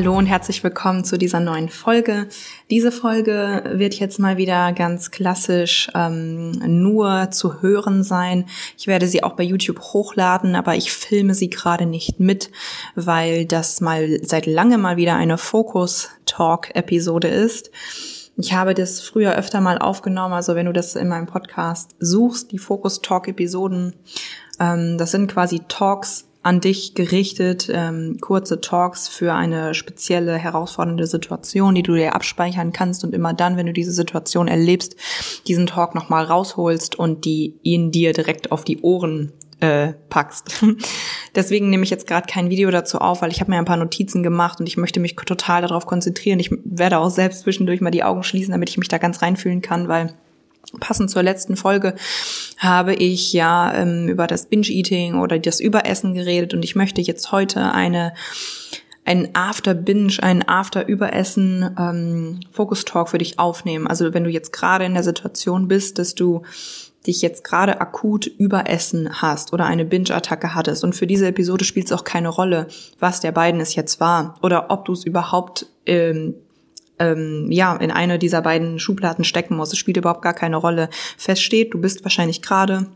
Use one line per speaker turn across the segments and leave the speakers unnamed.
Hallo und herzlich willkommen zu dieser neuen Folge. Diese Folge wird jetzt mal wieder ganz klassisch ähm, nur zu hören sein. Ich werde sie auch bei YouTube hochladen, aber ich filme sie gerade nicht mit, weil das mal seit langem mal wieder eine Focus-Talk-Episode ist. Ich habe das früher öfter mal aufgenommen, also wenn du das in meinem Podcast suchst, die Focus Talk Episoden, ähm, das sind quasi Talks an dich gerichtet, ähm, kurze Talks für eine spezielle herausfordernde Situation, die du dir abspeichern kannst und immer dann, wenn du diese Situation erlebst, diesen Talk nochmal rausholst und die ihn dir direkt auf die Ohren äh, packst. Deswegen nehme ich jetzt gerade kein Video dazu auf, weil ich habe mir ein paar Notizen gemacht und ich möchte mich total darauf konzentrieren. Ich werde auch selbst zwischendurch mal die Augen schließen, damit ich mich da ganz reinfühlen kann, weil Passend zur letzten Folge habe ich ja ähm, über das Binge-Eating oder das Überessen geredet und ich möchte jetzt heute eine ein After-Binge, ein After-Überessen ähm, Focus-Talk für dich aufnehmen. Also wenn du jetzt gerade in der Situation bist, dass du dich jetzt gerade akut überessen hast oder eine Binge-Attacke hattest und für diese Episode spielt es auch keine Rolle, was der beiden es jetzt war oder ob du es überhaupt ähm, ähm, ja in eine dieser beiden Schubladen stecken muss. Es spielt überhaupt gar keine Rolle. Feststeht, du bist wahrscheinlich gerade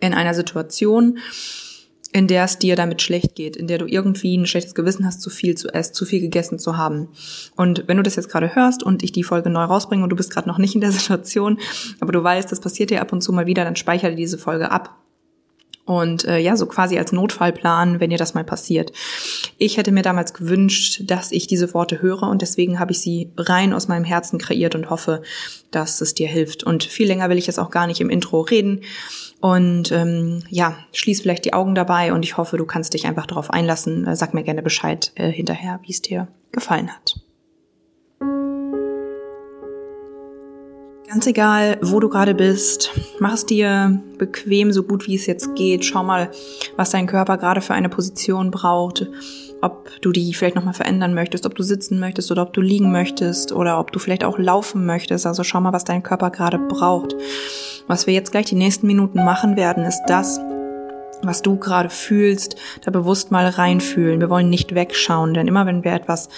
in einer Situation, in der es dir damit schlecht geht, in der du irgendwie ein schlechtes Gewissen hast, zu viel zu essen, zu viel gegessen zu haben. Und wenn du das jetzt gerade hörst und ich die Folge neu rausbringe und du bist gerade noch nicht in der Situation, aber du weißt, das passiert dir ab und zu mal wieder, dann speichere diese Folge ab und äh, ja, so quasi als Notfallplan, wenn dir das mal passiert. Ich hätte mir damals gewünscht, dass ich diese Worte höre und deswegen habe ich sie rein aus meinem Herzen kreiert und hoffe, dass es dir hilft. Und viel länger will ich jetzt auch gar nicht im Intro reden. Und ähm, ja, schließ vielleicht die Augen dabei und ich hoffe, du kannst dich einfach darauf einlassen. Sag mir gerne Bescheid äh, hinterher, wie es dir gefallen hat. Ganz egal, wo du gerade bist, mach es dir bequem, so gut wie es jetzt geht. Schau mal, was dein Körper gerade für eine Position braucht. Ob du die vielleicht nochmal verändern möchtest, ob du sitzen möchtest oder ob du liegen möchtest oder ob du vielleicht auch laufen möchtest. Also schau mal, was dein Körper gerade braucht. Was wir jetzt gleich die nächsten Minuten machen werden, ist das, was du gerade fühlst, da bewusst mal reinfühlen. Wir wollen nicht wegschauen, denn immer wenn wir etwas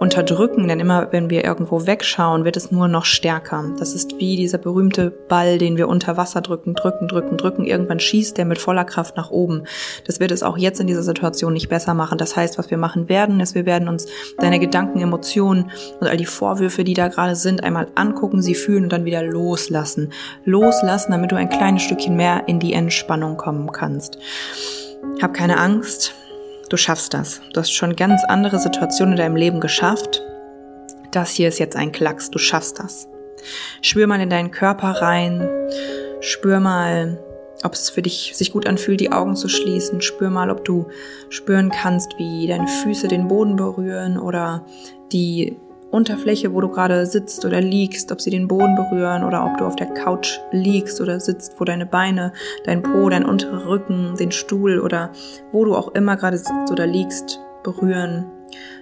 unterdrücken, denn immer wenn wir irgendwo wegschauen, wird es nur noch stärker. Das ist wie dieser berühmte Ball, den wir unter Wasser drücken, drücken, drücken, drücken. Irgendwann schießt der mit voller Kraft nach oben. Das wird es auch jetzt in dieser Situation nicht besser machen. Das heißt, was wir machen werden, ist, wir werden uns deine Gedanken, Emotionen und all die Vorwürfe, die da gerade sind, einmal angucken, sie fühlen und dann wieder loslassen. Loslassen, damit du ein kleines Stückchen mehr in die Entspannung kommen kannst. Hab keine Angst, du schaffst das. Du hast schon ganz andere Situationen in deinem Leben geschafft. Das hier ist jetzt ein Klacks, du schaffst das. Spür mal in deinen Körper rein, spür mal, ob es für dich sich gut anfühlt, die Augen zu schließen. Spür mal, ob du spüren kannst, wie deine Füße den Boden berühren oder die Unterfläche, wo du gerade sitzt oder liegst, ob sie den Boden berühren oder ob du auf der Couch liegst oder sitzt, wo deine Beine, dein Po, dein unterer Rücken, den Stuhl oder wo du auch immer gerade sitzt oder liegst, berühren.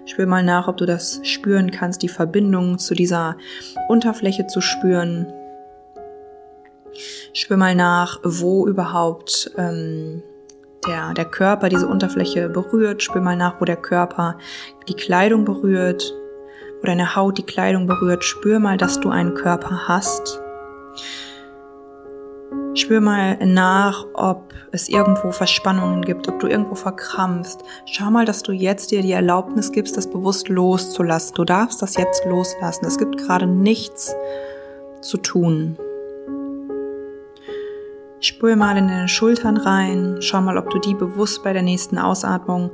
Spür mal nach, ob du das spüren kannst, die Verbindung zu dieser Unterfläche zu spüren. Spür mal nach, wo überhaupt ähm, der, der Körper diese Unterfläche berührt. Spür mal nach, wo der Körper die Kleidung berührt wo deine Haut die Kleidung berührt, spür mal, dass du einen Körper hast. Spür mal nach, ob es irgendwo Verspannungen gibt, ob du irgendwo verkrampfst. Schau mal, dass du jetzt dir die Erlaubnis gibst, das bewusst loszulassen. Du darfst das jetzt loslassen. Es gibt gerade nichts zu tun. Spür mal in deine Schultern rein. Schau mal, ob du die bewusst bei der nächsten Ausatmung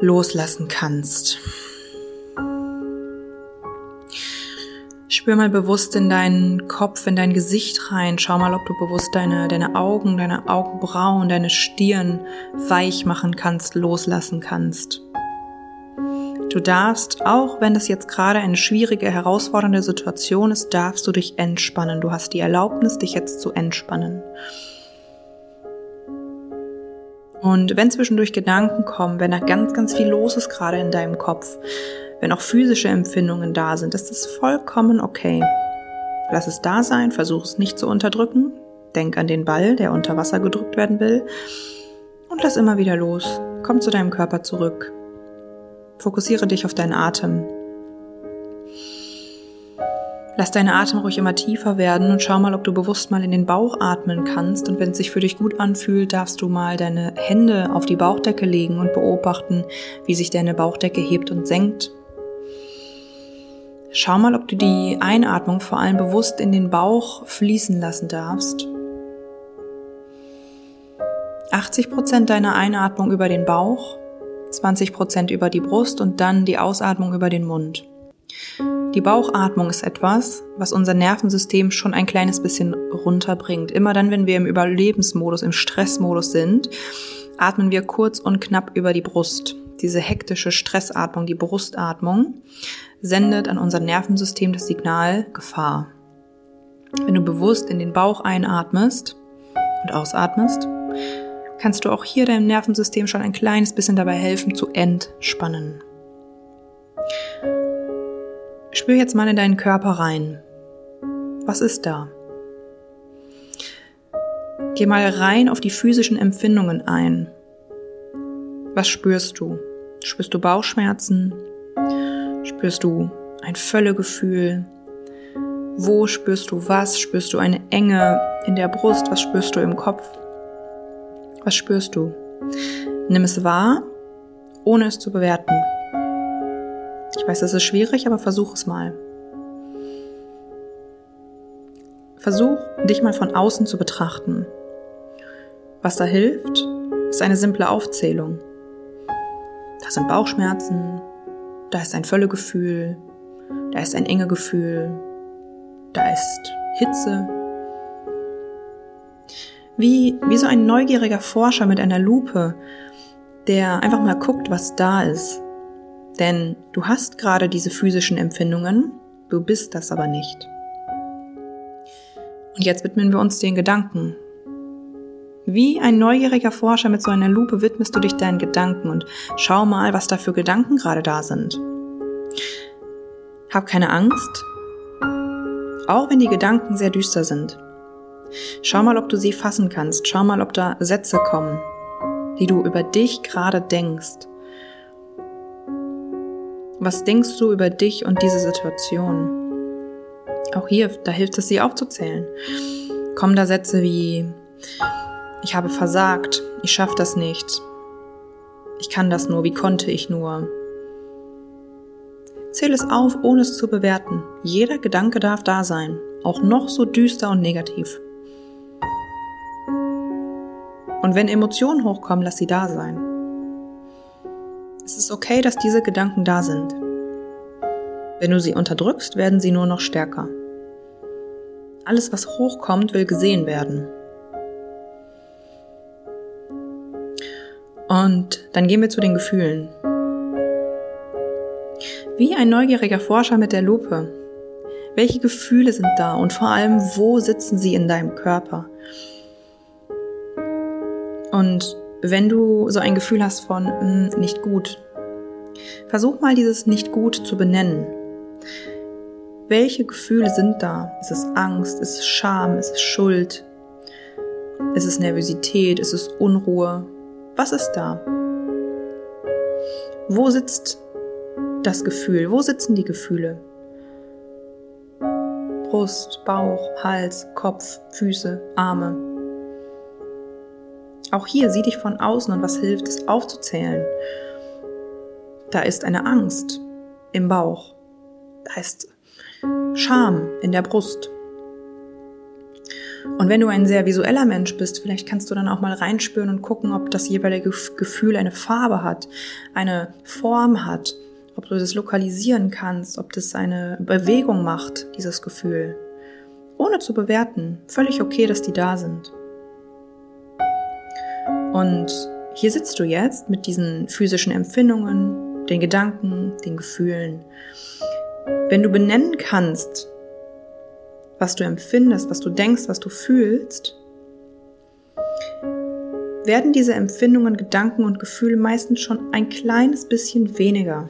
loslassen kannst. Spür mal bewusst in deinen Kopf, in dein Gesicht rein. Schau mal, ob du bewusst deine, deine Augen, deine Augenbrauen, deine Stirn weich machen kannst, loslassen kannst. Du darfst, auch wenn das jetzt gerade eine schwierige, herausfordernde Situation ist, darfst du dich entspannen. Du hast die Erlaubnis, dich jetzt zu entspannen. Und wenn zwischendurch Gedanken kommen, wenn da ganz, ganz viel los ist gerade in deinem Kopf, wenn auch physische Empfindungen da sind, ist das vollkommen okay. Lass es da sein, versuch es nicht zu unterdrücken. Denk an den Ball, der unter Wasser gedrückt werden will. Und lass immer wieder los. Komm zu deinem Körper zurück. Fokussiere dich auf deinen Atem. Lass deine Atem ruhig immer tiefer werden und schau mal, ob du bewusst mal in den Bauch atmen kannst. Und wenn es sich für dich gut anfühlt, darfst du mal deine Hände auf die Bauchdecke legen und beobachten, wie sich deine Bauchdecke hebt und senkt. Schau mal, ob du die Einatmung vor allem bewusst in den Bauch fließen lassen darfst. 80 Prozent deiner Einatmung über den Bauch, 20 Prozent über die Brust und dann die Ausatmung über den Mund. Die Bauchatmung ist etwas, was unser Nervensystem schon ein kleines bisschen runterbringt. Immer dann, wenn wir im Überlebensmodus, im Stressmodus sind, atmen wir kurz und knapp über die Brust. Diese hektische Stressatmung, die Brustatmung, sendet an unser Nervensystem das Signal Gefahr. Wenn du bewusst in den Bauch einatmest und ausatmest, kannst du auch hier deinem Nervensystem schon ein kleines bisschen dabei helfen zu entspannen. Spür jetzt mal in deinen Körper rein. Was ist da? Geh mal rein auf die physischen Empfindungen ein. Was spürst du? Spürst du Bauchschmerzen? Spürst du ein Völlegefühl? Wo spürst du was? Spürst du eine Enge in der Brust? Was spürst du im Kopf? Was spürst du? Nimm es wahr, ohne es zu bewerten. Ich weiß, es ist schwierig, aber versuch es mal. Versuch, dich mal von außen zu betrachten. Was da hilft, ist eine simple Aufzählung. Da sind Bauchschmerzen, da ist ein Völlegefühl, da ist ein enge Gefühl, da ist Hitze. Wie, wie so ein neugieriger Forscher mit einer Lupe, der einfach mal guckt, was da ist. Denn du hast gerade diese physischen Empfindungen, du bist das aber nicht. Und jetzt widmen wir uns den Gedanken. Wie ein neugieriger Forscher mit so einer Lupe widmest du dich deinen Gedanken und schau mal, was da für Gedanken gerade da sind. Hab keine Angst, auch wenn die Gedanken sehr düster sind. Schau mal, ob du sie fassen kannst. Schau mal, ob da Sätze kommen, die du über dich gerade denkst. Was denkst du über dich und diese Situation? Auch hier, da hilft es, sie aufzuzählen. Kommen da Sätze wie, ich habe versagt, ich schaffe das nicht, ich kann das nur, wie konnte ich nur? Zähl es auf, ohne es zu bewerten. Jeder Gedanke darf da sein, auch noch so düster und negativ. Und wenn Emotionen hochkommen, lass sie da sein. Es ist okay, dass diese Gedanken da sind. Wenn du sie unterdrückst, werden sie nur noch stärker. Alles, was hochkommt, will gesehen werden. Und dann gehen wir zu den Gefühlen. Wie ein neugieriger Forscher mit der Lupe. Welche Gefühle sind da und vor allem, wo sitzen sie in deinem Körper? Und wenn du so ein Gefühl hast von mh, hm, nicht gut, versuch mal dieses nicht gut zu benennen. Welche Gefühle sind da? Ist es Angst? Ist es Scham? Ist es Schuld? Ist es Nervosität? Ist es Unruhe? Was ist da? Wo sitzt das Gefühl? Wo sitzen die Gefühle? Brust, Bauch, Hals, Kopf, Füße, Arme. Auch hier sieh dich von außen und was hilft es aufzuzählen. Da ist eine Angst im Bauch. Da ist Scham in der Brust. Und wenn du ein sehr visueller Mensch bist, vielleicht kannst du dann auch mal reinspüren und gucken, ob das jeweilige Gefühl eine Farbe hat, eine Form hat, ob du das lokalisieren kannst, ob das eine Bewegung macht, dieses Gefühl. Ohne zu bewerten. Völlig okay, dass die da sind. Und hier sitzt du jetzt mit diesen physischen Empfindungen, den Gedanken, den Gefühlen. Wenn du benennen kannst, was du empfindest, was du denkst, was du fühlst, werden diese Empfindungen, Gedanken und Gefühle meistens schon ein kleines bisschen weniger.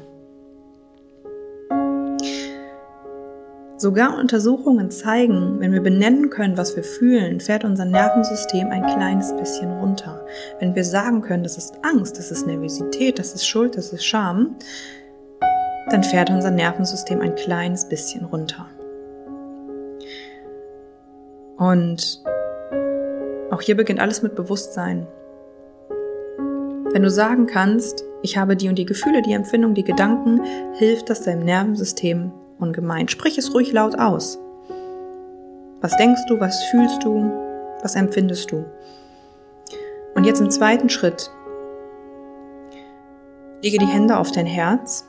Sogar Untersuchungen zeigen, wenn wir benennen können, was wir fühlen, fährt unser Nervensystem ein kleines bisschen runter. Wenn wir sagen können, das ist Angst, das ist Nervosität, das ist Schuld, das ist Scham, dann fährt unser Nervensystem ein kleines bisschen runter. Und auch hier beginnt alles mit Bewusstsein. Wenn du sagen kannst, ich habe die und die Gefühle, die Empfindung, die Gedanken, hilft das deinem Nervensystem ungemein. Sprich es ruhig laut aus. Was denkst du, was fühlst du, was empfindest du? Und jetzt im zweiten Schritt, lege die Hände auf dein Herz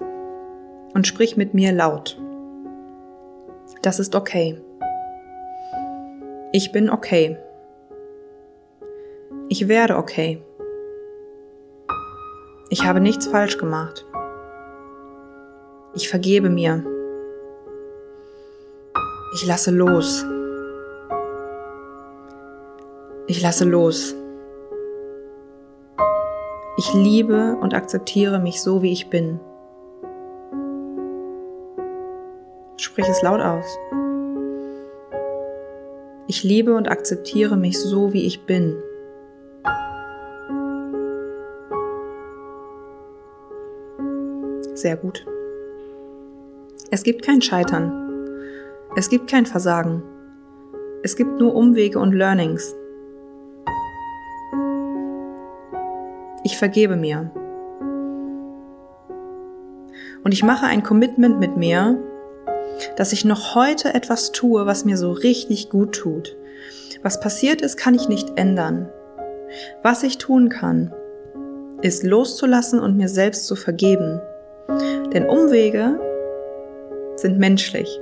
und sprich mit mir laut. Das ist okay. Ich bin okay. Ich werde okay. Ich habe nichts falsch gemacht. Ich vergebe mir. Ich lasse los. Ich lasse los. Ich liebe und akzeptiere mich so, wie ich bin. Sprich es laut aus. Ich liebe und akzeptiere mich so, wie ich bin. Sehr gut. Es gibt kein Scheitern. Es gibt kein Versagen. Es gibt nur Umwege und Learnings. Ich vergebe mir. Und ich mache ein Commitment mit mir, dass ich noch heute etwas tue, was mir so richtig gut tut. Was passiert ist, kann ich nicht ändern. Was ich tun kann, ist loszulassen und mir selbst zu vergeben. Denn Umwege sind menschlich.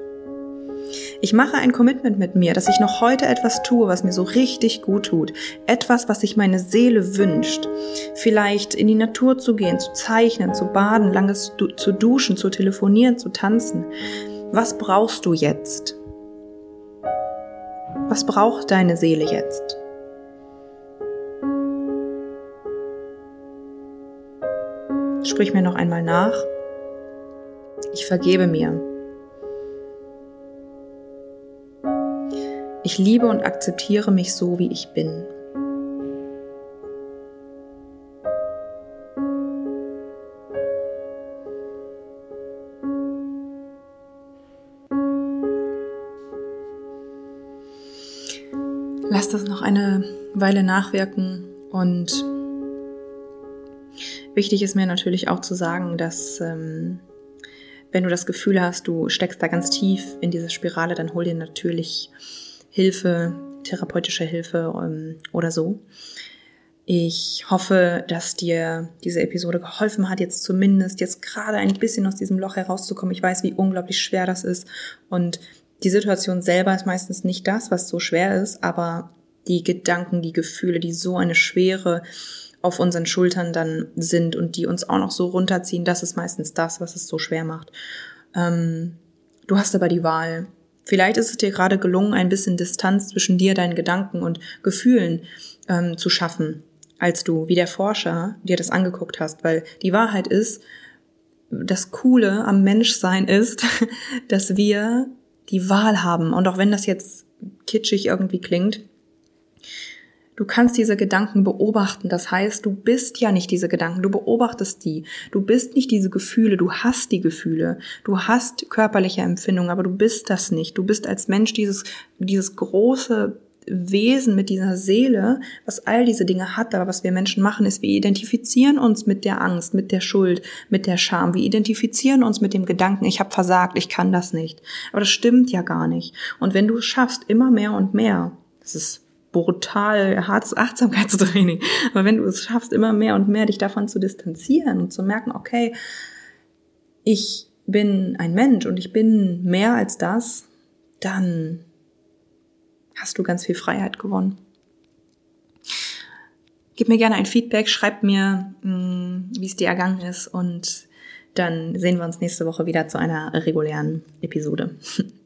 Ich mache ein Commitment mit mir, dass ich noch heute etwas tue, was mir so richtig gut tut. Etwas, was sich meine Seele wünscht. Vielleicht in die Natur zu gehen, zu zeichnen, zu baden, langes du zu duschen, zu telefonieren, zu tanzen. Was brauchst du jetzt? Was braucht deine Seele jetzt? Sprich mir noch einmal nach. Ich vergebe mir. Ich liebe und akzeptiere mich so, wie ich bin. Lass das noch eine Weile nachwirken und wichtig ist mir natürlich auch zu sagen, dass ähm, wenn du das Gefühl hast, du steckst da ganz tief in diese Spirale, dann hol dir natürlich Hilfe, therapeutische Hilfe ähm, oder so. Ich hoffe, dass dir diese Episode geholfen hat, jetzt zumindest jetzt gerade ein bisschen aus diesem Loch herauszukommen. Ich weiß, wie unglaublich schwer das ist und die Situation selber ist meistens nicht das, was so schwer ist, aber die Gedanken, die Gefühle, die so eine Schwere auf unseren Schultern dann sind und die uns auch noch so runterziehen, das ist meistens das, was es so schwer macht. Ähm, du hast aber die Wahl. Vielleicht ist es dir gerade gelungen, ein bisschen Distanz zwischen dir, deinen Gedanken und Gefühlen ähm, zu schaffen, als du, wie der Forscher, dir das angeguckt hast. Weil die Wahrheit ist, das Coole am Menschsein ist, dass wir die Wahl haben. Und auch wenn das jetzt kitschig irgendwie klingt, Du kannst diese Gedanken beobachten. Das heißt, du bist ja nicht diese Gedanken, du beobachtest die. Du bist nicht diese Gefühle, du hast die Gefühle. Du hast körperliche Empfindungen, aber du bist das nicht. Du bist als Mensch dieses, dieses große Wesen mit dieser Seele, was all diese Dinge hat, aber was wir Menschen machen, ist, wir identifizieren uns mit der Angst, mit der Schuld, mit der Scham. Wir identifizieren uns mit dem Gedanken, ich habe versagt, ich kann das nicht. Aber das stimmt ja gar nicht. Und wenn du es schaffst, immer mehr und mehr, das ist brutal hartes Achtsamkeitstraining. Aber wenn du es schaffst, immer mehr und mehr dich davon zu distanzieren und zu merken, okay, ich bin ein Mensch und ich bin mehr als das, dann hast du ganz viel Freiheit gewonnen. Gib mir gerne ein Feedback, schreib mir, mm, wie es dir ergangen ist und dann sehen wir uns nächste Woche wieder zu einer regulären Episode.